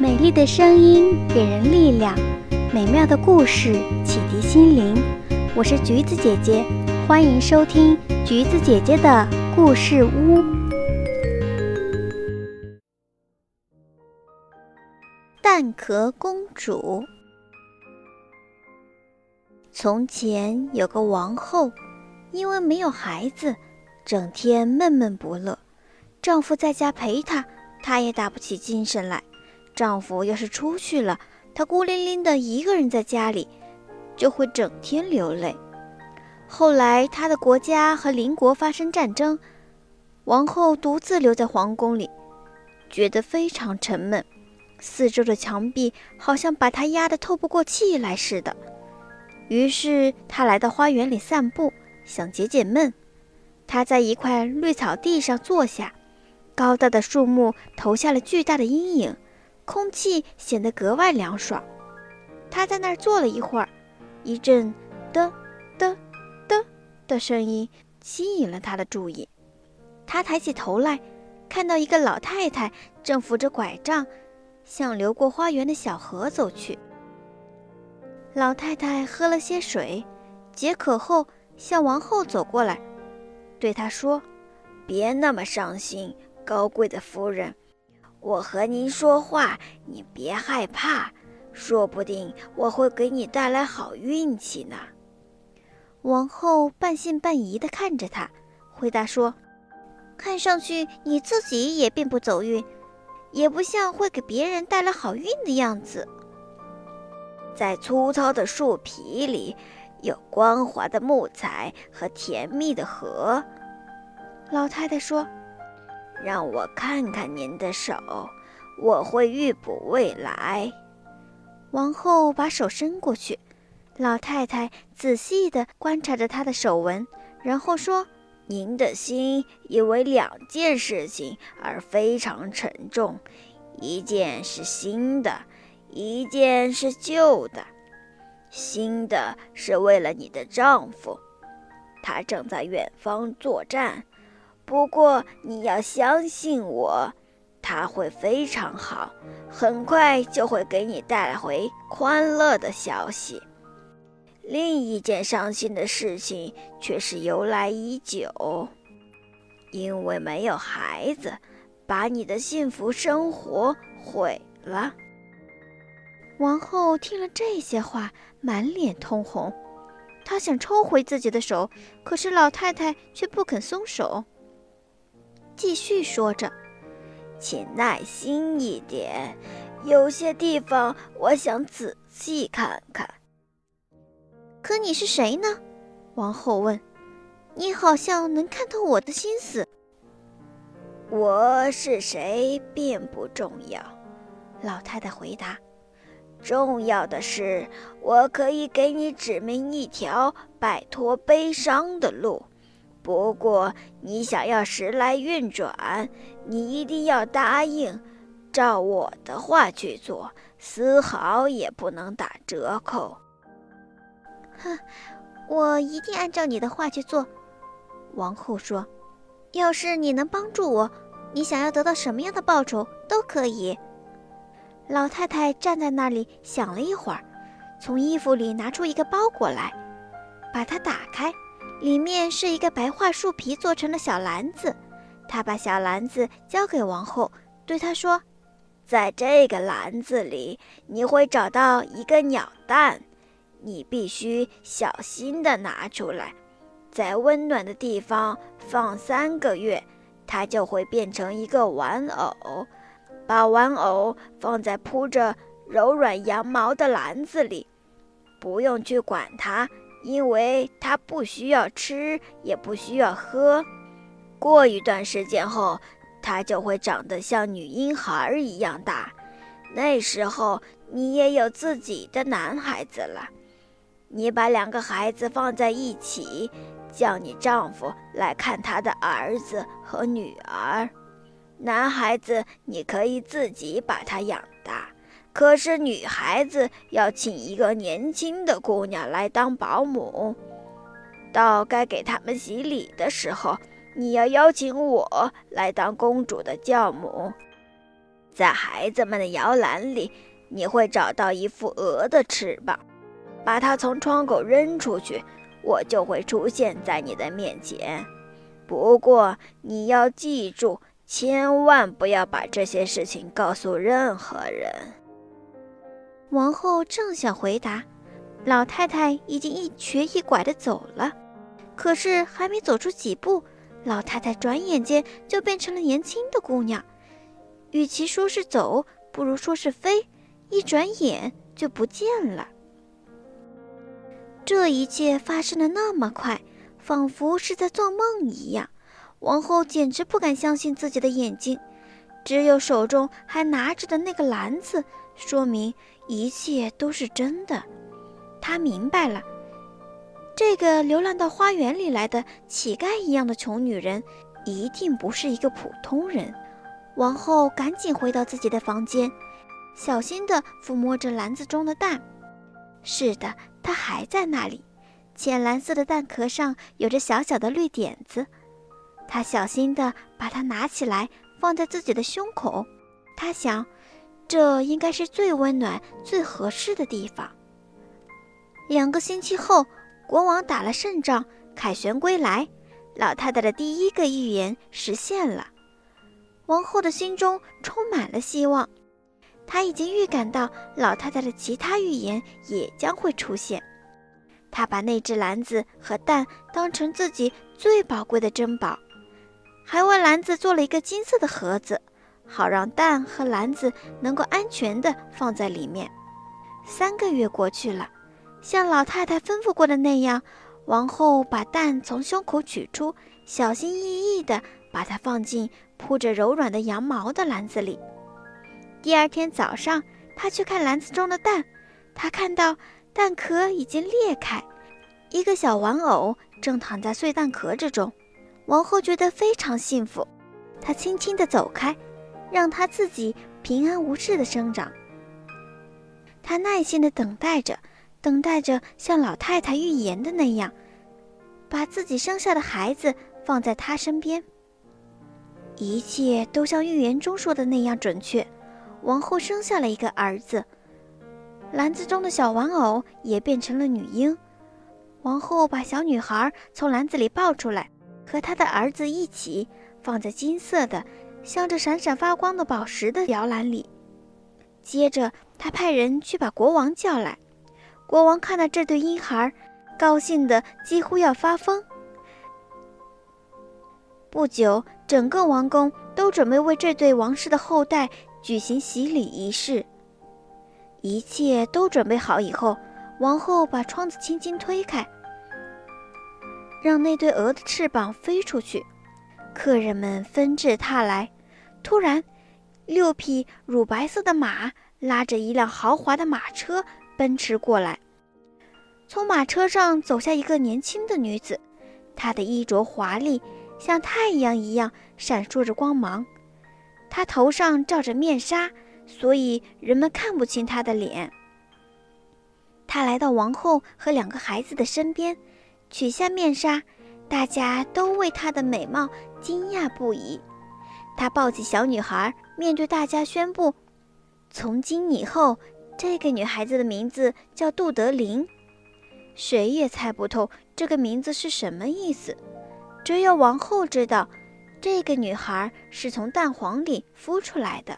美丽的声音给人力量，美妙的故事启迪心灵。我是橘子姐姐，欢迎收听橘子姐姐的故事屋。蛋壳公主。从前有个王后，因为没有孩子，整天闷闷不乐。丈夫在家陪她，她也打不起精神来。丈夫要是出去了，她孤零零的一个人在家里，就会整天流泪。后来，她的国家和邻国发生战争，王后独自留在皇宫里，觉得非常沉闷，四周的墙壁好像把她压得透不过气来似的。于是，她来到花园里散步，想解解闷。她在一块绿草地上坐下，高大的树木投下了巨大的阴影。空气显得格外凉爽。他在那儿坐了一会儿，一阵的的的的声音吸引了他的注意。他抬起头来，看到一个老太太正扶着拐杖向流过花园的小河走去。老太太喝了些水，解渴后向王后走过来，对她说：“别那么伤心，高贵的夫人。”我和您说话，你别害怕，说不定我会给你带来好运气呢。王后半信半疑地看着他，回答说：“看上去你自己也并不走运，也不像会给别人带来好运的样子。在粗糙的树皮里，有光滑的木材和甜蜜的核。”老太太说。让我看看您的手，我会预卜未来。王后把手伸过去，老太太仔细地观察着她的手纹，然后说：“您的心因为两件事情而非常沉重，一件是新的，一件是旧的。新的是为了你的丈夫，他正在远方作战。”不过你要相信我，他会非常好，很快就会给你带回欢乐的消息。另一件伤心的事情却是由来已久，因为没有孩子，把你的幸福生活毁了。王后听了这些话，满脸通红，她想抽回自己的手，可是老太太却不肯松手。继续说着，请耐心一点，有些地方我想仔细看看。可你是谁呢？王后问。你好像能看透我的心思。我是谁并不重要，老太太回答。重要的是，我可以给你指明一条摆脱悲伤的路。不过，你想要时来运转，你一定要答应，照我的话去做，丝毫也不能打折扣。哼，我一定按照你的话去做。”王后说，“要是你能帮助我，你想要得到什么样的报酬都可以。”老太太站在那里想了一会儿，从衣服里拿出一个包裹来，把它打开。里面是一个白桦树皮做成的小篮子，他把小篮子交给王后，对她说：“在这个篮子里，你会找到一个鸟蛋，你必须小心地拿出来，在温暖的地方放三个月，它就会变成一个玩偶。把玩偶放在铺着柔软羊毛的篮子里，不用去管它。”因为它不需要吃，也不需要喝。过一段时间后，它就会长得像女婴孩一样大。那时候，你也有自己的男孩子了。你把两个孩子放在一起，叫你丈夫来看他的儿子和女儿。男孩子，你可以自己把他养大。可是女孩子要请一个年轻的姑娘来当保姆，到该给他们洗礼的时候，你要邀请我来当公主的教母。在孩子们的摇篮里，你会找到一副鹅的翅膀，把它从窗口扔出去，我就会出现在你的面前。不过你要记住，千万不要把这些事情告诉任何人。”王后正想回答，老太太已经一瘸一拐地走了。可是还没走出几步，老太太转眼间就变成了年轻的姑娘。与其说是走，不如说是飞，一转眼就不见了。这一切发生的那么快，仿佛是在做梦一样。王后简直不敢相信自己的眼睛，只有手中还拿着的那个篮子，说明一切都是真的。他明白了，这个流浪到花园里来的乞丐一样的穷女人，一定不是一个普通人。王后赶紧回到自己的房间，小心地抚摸着篮子中的蛋。是的，它还在那里，浅蓝色的蛋壳上有着小小的绿点子。她小心地把它拿起来，放在自己的胸口。她想，这应该是最温暖、最合适的地方。两个星期后，国王打了胜仗，凯旋归来，老太太的第一个预言实现了。王后的心中充满了希望，她已经预感到老太太的其他预言也将会出现。她把那只篮子和蛋当成自己最宝贵的珍宝，还为篮子做了一个金色的盒子，好让蛋和篮子能够安全地放在里面。三个月过去了，像老太太吩咐过的那样，王后把蛋从胸口取出，小心翼翼地把它放进。铺着柔软的羊毛的篮子里。第二天早上，他去看篮子中的蛋，他看到蛋壳已经裂开，一个小玩偶正躺在碎蛋壳之中。王后觉得非常幸福，她轻轻地走开，让它自己平安无事地生长。她耐心地等待着，等待着像老太太预言的那样，把自己生下的孩子放在她身边。一切都像预言中说的那样准确，王后生下了一个儿子，篮子中的小玩偶也变成了女婴。王后把小女孩从篮子里抱出来，和她的儿子一起放在金色的、镶着闪闪发光的宝石的摇篮里。接着，他派人去把国王叫来。国王看到这对婴孩，高兴得几乎要发疯。不久，整个王宫都准备为这对王室的后代举行洗礼仪式。一切都准备好以后，王后把窗子轻轻推开，让那对鹅的翅膀飞出去。客人们纷至沓来。突然，六匹乳白色的马拉着一辆豪华的马车奔驰过来。从马车上走下一个年轻的女子，她的衣着华丽。像太阳一样闪烁着光芒，她头上罩着面纱，所以人们看不清她的脸。她来到王后和两个孩子的身边，取下面纱，大家都为她的美貌惊讶不已。她抱起小女孩，面对大家宣布：从今以后，这个女孩子的名字叫杜德林。谁也猜不透这个名字是什么意思。只有王后知道，这个女孩是从蛋黄里孵出来的。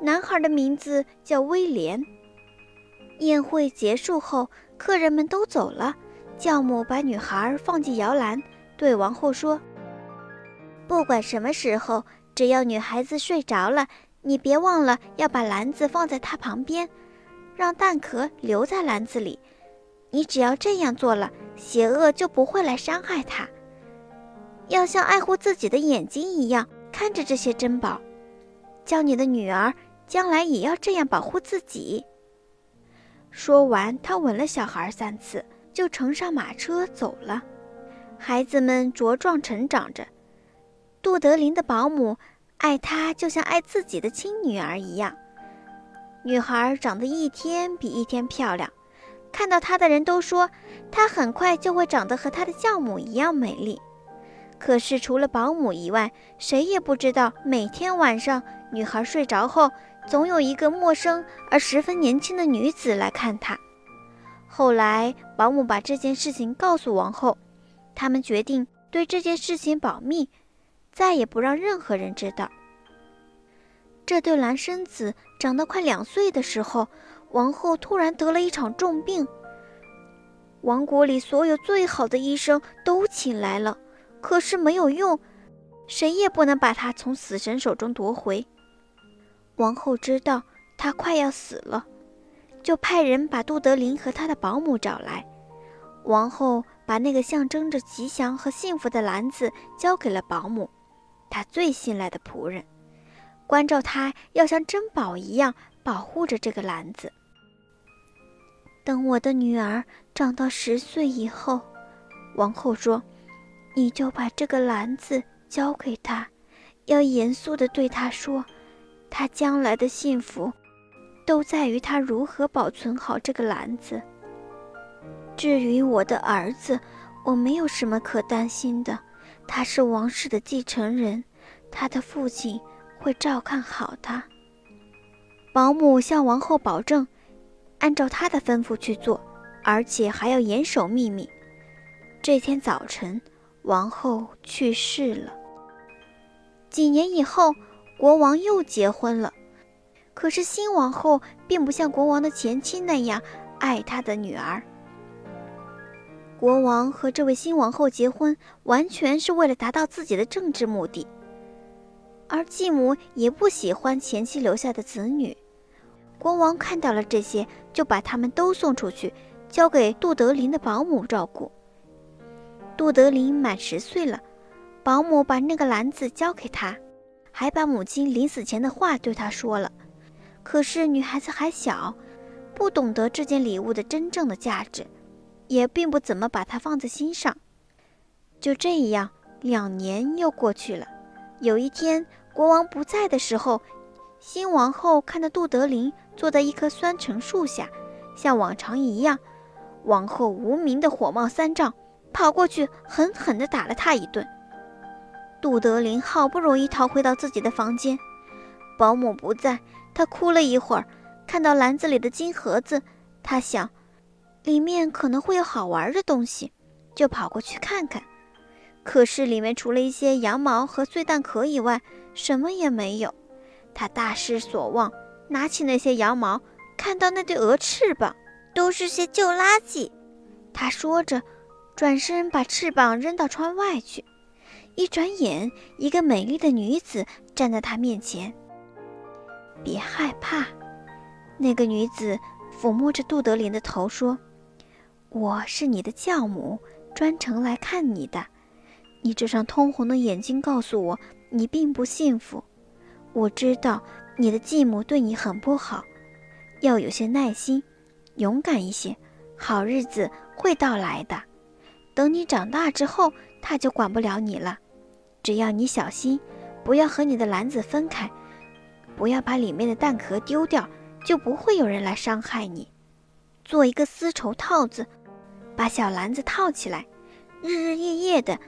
男孩的名字叫威廉。宴会结束后，客人们都走了，教母把女孩放进摇篮，对王后说：“不管什么时候，只要女孩子睡着了，你别忘了要把篮子放在她旁边，让蛋壳留在篮子里。你只要这样做了，邪恶就不会来伤害她。”要像爱护自己的眼睛一样看着这些珍宝，叫你的女儿将来也要这样保护自己。说完，他吻了小孩三次，就乘上马车走了。孩子们茁壮成长着，杜德林的保姆爱她就像爱自己的亲女儿一样。女孩长得一天比一天漂亮，看到她的人都说她很快就会长得和她的教母一样美丽。可是，除了保姆以外，谁也不知道每天晚上女孩睡着后，总有一个陌生而十分年轻的女子来看她。后来，保姆把这件事情告诉王后，他们决定对这件事情保密，再也不让任何人知道。这对孪生子长得快两岁的时候，王后突然得了一场重病。王国里所有最好的医生都请来了，可是没有用，谁也不能把她从死神手中夺回。王后知道她快要死了，就派人把杜德林和他的保姆找来。王后把那个象征着吉祥和幸福的篮子交给了保姆，她最信赖的仆人。关照他要像珍宝一样保护着这个篮子。等我的女儿长到十岁以后，王后说：“你就把这个篮子交给她，要严肃地对她说，她将来的幸福都在于他如何保存好这个篮子。至于我的儿子，我没有什么可担心的，他是王室的继承人，他的父亲。”会照看好他。保姆向王后保证，按照他的吩咐去做，而且还要严守秘密。这天早晨，王后去世了。几年以后，国王又结婚了，可是新王后并不像国王的前妻那样爱他的女儿。国王和这位新王后结婚，完全是为了达到自己的政治目的。而继母也不喜欢前妻留下的子女，国王看到了这些，就把他们都送出去，交给杜德林的保姆照顾。杜德林满十岁了，保姆把那个篮子交给他，还把母亲临死前的话对他说了。可是女孩子还小，不懂得这件礼物的真正的价值，也并不怎么把它放在心上。就这样，两年又过去了。有一天，国王不在的时候，新王后看到杜德林坐在一棵酸橙树下，像往常一样，王后无名的火冒三丈，跑过去狠狠地打了他一顿。杜德林好不容易逃回到自己的房间，保姆不在，他哭了一会儿，看到篮子里的金盒子，他想，里面可能会有好玩的东西，就跑过去看看。可是里面除了一些羊毛和碎蛋壳以外，什么也没有。他大失所望，拿起那些羊毛，看到那对鹅翅膀，都是些旧垃圾。他说着，转身把翅膀扔到窗外去。一转眼，一个美丽的女子站在他面前。别害怕，那个女子抚摸着杜德林的头说：“我是你的教母，专程来看你的。”你这双通红的眼睛告诉我，你并不幸福。我知道你的继母对你很不好，要有些耐心，勇敢一些，好日子会到来的。等你长大之后，她就管不了你了。只要你小心，不要和你的篮子分开，不要把里面的蛋壳丢掉，就不会有人来伤害你。做一个丝绸套子，把小篮子套起来，日日夜夜的。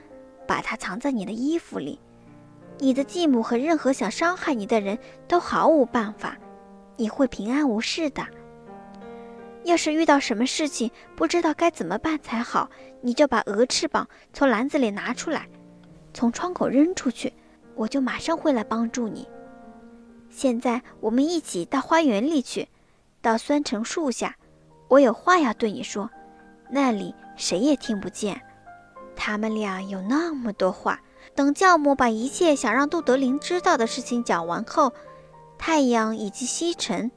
把它藏在你的衣服里，你的继母和任何想伤害你的人都毫无办法，你会平安无事的。要是遇到什么事情不知道该怎么办才好，你就把鹅翅膀从篮子里拿出来，从窗口扔出去，我就马上会来帮助你。现在我们一起到花园里去，到酸橙树下，我有话要对你说，那里谁也听不见。他们俩有那么多话。等教母把一切想让杜德林知道的事情讲完后，太阳已经西沉。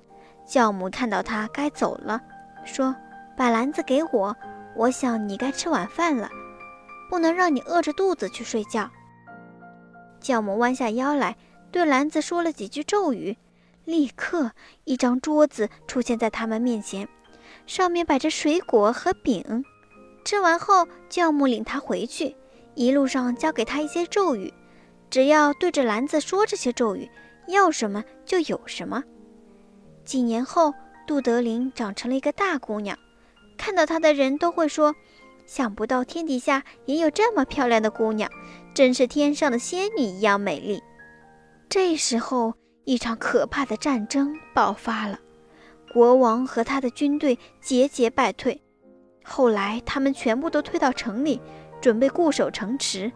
教母看到他该走了，说：“把篮子给我，我想你该吃晚饭了，不能让你饿着肚子去睡觉。”教母弯下腰来，对篮子说了几句咒语，立刻一张桌子出现在他们面前，上面摆着水果和饼。吃完后，教母领他回去，一路上教给他一些咒语，只要对着篮子说这些咒语，要什么就有什么。几年后，杜德林长成了一个大姑娘，看到她的人都会说：“想不到天底下也有这么漂亮的姑娘，真是天上的仙女一样美丽。”这时候，一场可怕的战争爆发了，国王和他的军队节节败退。后来，他们全部都退到城里，准备固守城池。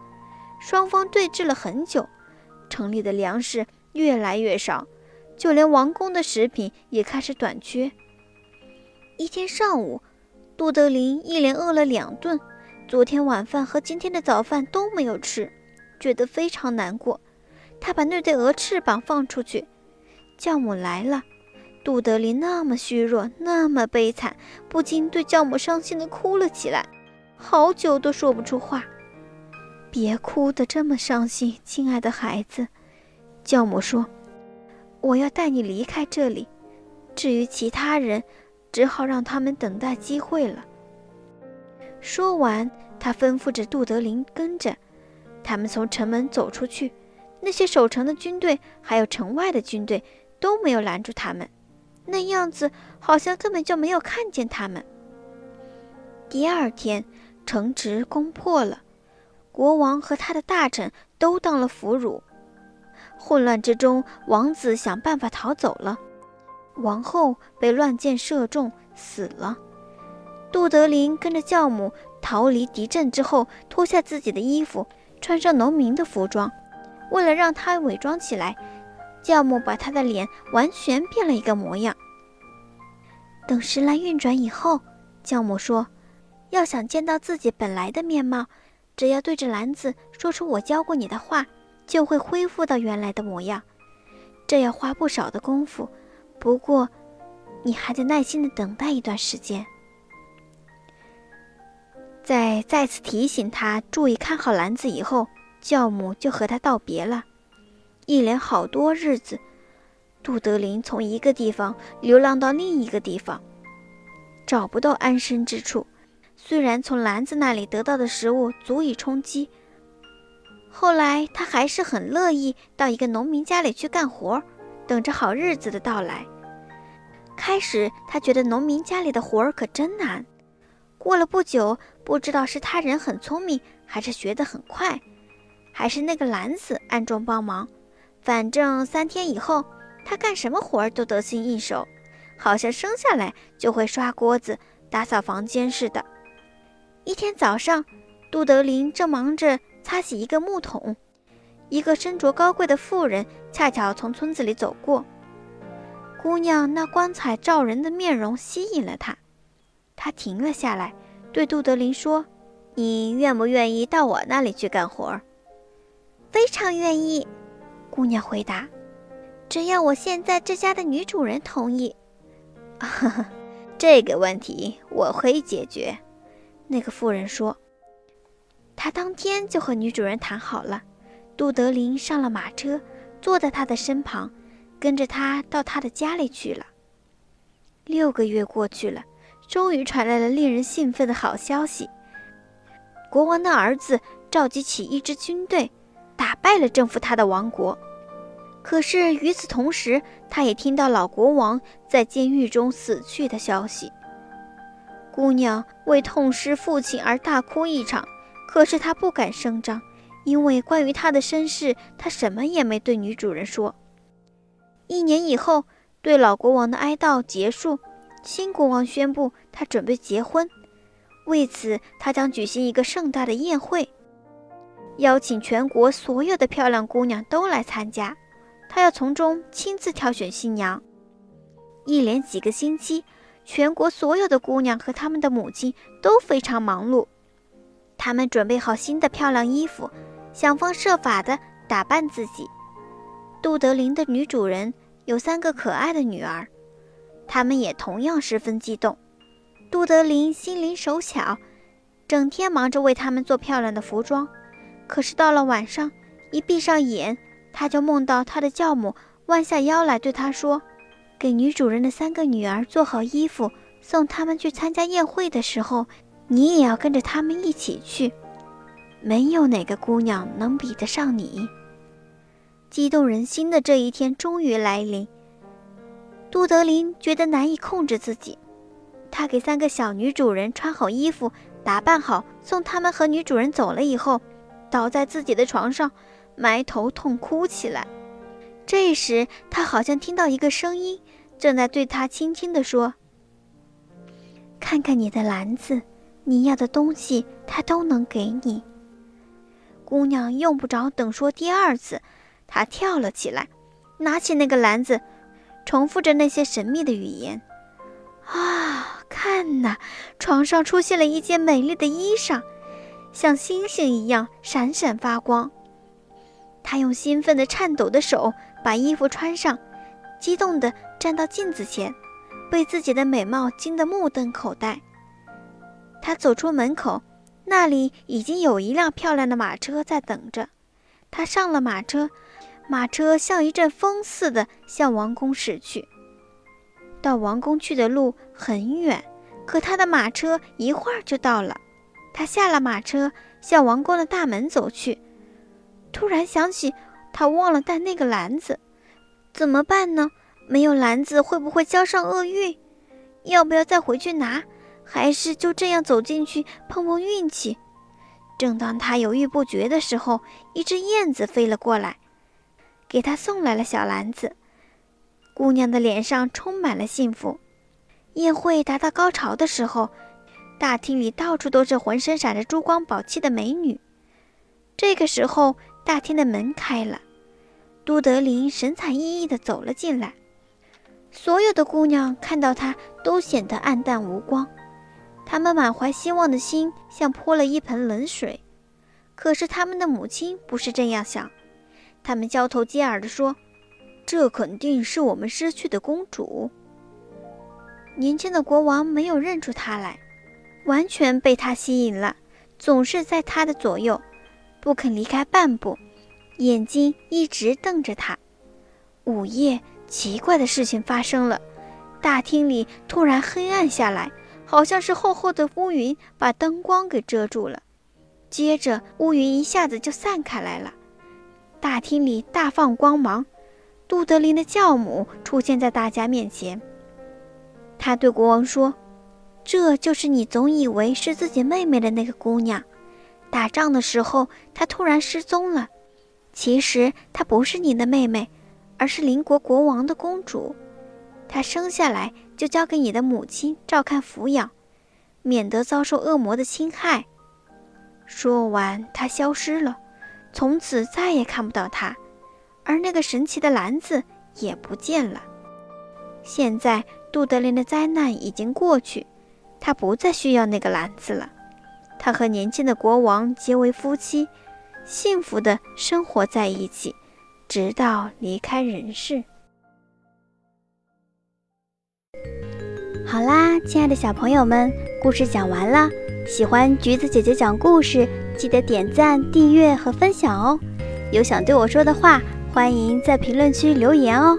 双方对峙了很久，城里的粮食越来越少，就连王宫的食品也开始短缺。一天上午，杜德林一连饿了两顿，昨天晚饭和今天的早饭都没有吃，觉得非常难过。他把那对鹅翅膀放出去，教母来了。杜德林那么虚弱，那么悲惨，不禁对教母伤心的哭了起来，好久都说不出话。别哭得这么伤心，亲爱的孩子，教母说：“我要带你离开这里。至于其他人，只好让他们等待机会了。”说完，他吩咐着杜德林跟着。他们从城门走出去，那些守城的军队还有城外的军队都没有拦住他们。那样子好像根本就没有看见他们。第二天，城池攻破了，国王和他的大臣都当了俘虏。混乱之中，王子想办法逃走了，王后被乱箭射中死了。杜德林跟着教母逃离敌阵之后，脱下自己的衣服，穿上农民的服装，为了让他伪装起来。教母把他的脸完全变了一个模样。等时来运转以后，教母说：“要想见到自己本来的面貌，只要对着篮子说出我教过你的话，就会恢复到原来的模样。这要花不少的功夫，不过你还得耐心的等待一段时间。”在再次提醒他注意看好篮子以后，教母就和他道别了。一连好多日子，杜德林从一个地方流浪到另一个地方，找不到安身之处。虽然从篮子那里得到的食物足以充饥，后来他还是很乐意到一个农民家里去干活，等着好日子的到来。开始他觉得农民家里的活儿可真难，过了不久，不知道是他人很聪明，还是学得很快，还是那个篮子暗中帮忙。反正三天以后，他干什么活儿都得心应手，好像生下来就会刷锅子、打扫房间似的。一天早上，杜德林正忙着擦洗一个木桶，一个身着高贵的妇人恰巧从村子里走过。姑娘那光彩照人的面容吸引了他，他停了下来，对杜德林说：“你愿不愿意到我那里去干活？”“非常愿意。”姑娘回答：“只要我现在这家的女主人同意，哈 哈这个问题我会解决。”那个妇人说。她当天就和女主人谈好了。杜德林上了马车，坐在她的身旁，跟着她到她的家里去了。六个月过去了，终于传来了令人兴奋的好消息：国王的儿子召集起一支军队，打败了征服他的王国。可是与此同时，他也听到老国王在监狱中死去的消息。姑娘为痛失父亲而大哭一场，可是她不敢声张，因为关于她的身世，她什么也没对女主人说。一年以后，对老国王的哀悼结束，新国王宣布他准备结婚，为此他将举行一个盛大的宴会，邀请全国所有的漂亮姑娘都来参加。他要从中亲自挑选新娘。一连几个星期，全国所有的姑娘和他们的母亲都非常忙碌。他们准备好新的漂亮衣服，想方设法地打扮自己。杜德林的女主人有三个可爱的女儿，她们也同样十分激动。杜德林心灵手巧，整天忙着为她们做漂亮的服装。可是到了晚上，一闭上眼，他就梦到他的教母弯下腰来对他说：“给女主人的三个女儿做好衣服，送她们去参加宴会的时候，你也要跟着她们一起去。没有哪个姑娘能比得上你。”激动人心的这一天终于来临。杜德林觉得难以控制自己，他给三个小女主人穿好衣服，打扮好，送她们和女主人走了以后，倒在自己的床上。埋头痛哭起来，这时，他好像听到一个声音，正在对他轻轻地说：“看看你的篮子，你要的东西他都能给你。”姑娘用不着等说第二次，她跳了起来，拿起那个篮子，重复着那些神秘的语言：“啊，看呐，床上出现了一件美丽的衣裳，像星星一样闪闪发光。”她用兴奋的、颤抖的手。把衣服穿上，激动地站到镜子前，被自己的美貌惊得目瞪口呆。他走出门口，那里已经有一辆漂亮的马车在等着。他上了马车，马车像一阵风似的向王宫驶去。到王宫去的路很远，可他的马车一会儿就到了。他下了马车，向王宫的大门走去，突然想起。他忘了带那个篮子，怎么办呢？没有篮子会不会交上厄运？要不要再回去拿？还是就这样走进去碰碰运气？正当他犹豫不决的时候，一只燕子飞了过来，给他送来了小篮子。姑娘的脸上充满了幸福。宴会达到高潮的时候，大厅里到处都是浑身闪着珠光宝气的美女。这个时候，大厅的门开了。都德林神采奕奕地走了进来，所有的姑娘看到他都显得黯淡无光，她们满怀希望的心像泼了一盆冷水。可是他们的母亲不是这样想，他们交头接耳地说：“这肯定是我们失去的公主。”年轻的国王没有认出她来，完全被他吸引了，总是在他的左右，不肯离开半步。眼睛一直瞪着他。午夜，奇怪的事情发生了，大厅里突然黑暗下来，好像是厚厚的乌云把灯光给遮住了。接着，乌云一下子就散开来了，大厅里大放光芒。杜德林的教母出现在大家面前，他对国王说：“这就是你总以为是自己妹妹的那个姑娘。打仗的时候，她突然失踪了。”其实她不是你的妹妹，而是邻国国王的公主。她生下来就交给你的母亲照看抚养，免得遭受恶魔的侵害。说完，她消失了，从此再也看不到她，而那个神奇的篮子也不见了。现在杜德林的灾难已经过去，他不再需要那个篮子了。他和年轻的国王结为夫妻。幸福的生活在一起，直到离开人世。好啦，亲爱的小朋友们，故事讲完了。喜欢橘子姐姐讲故事，记得点赞、订阅和分享哦。有想对我说的话，欢迎在评论区留言哦。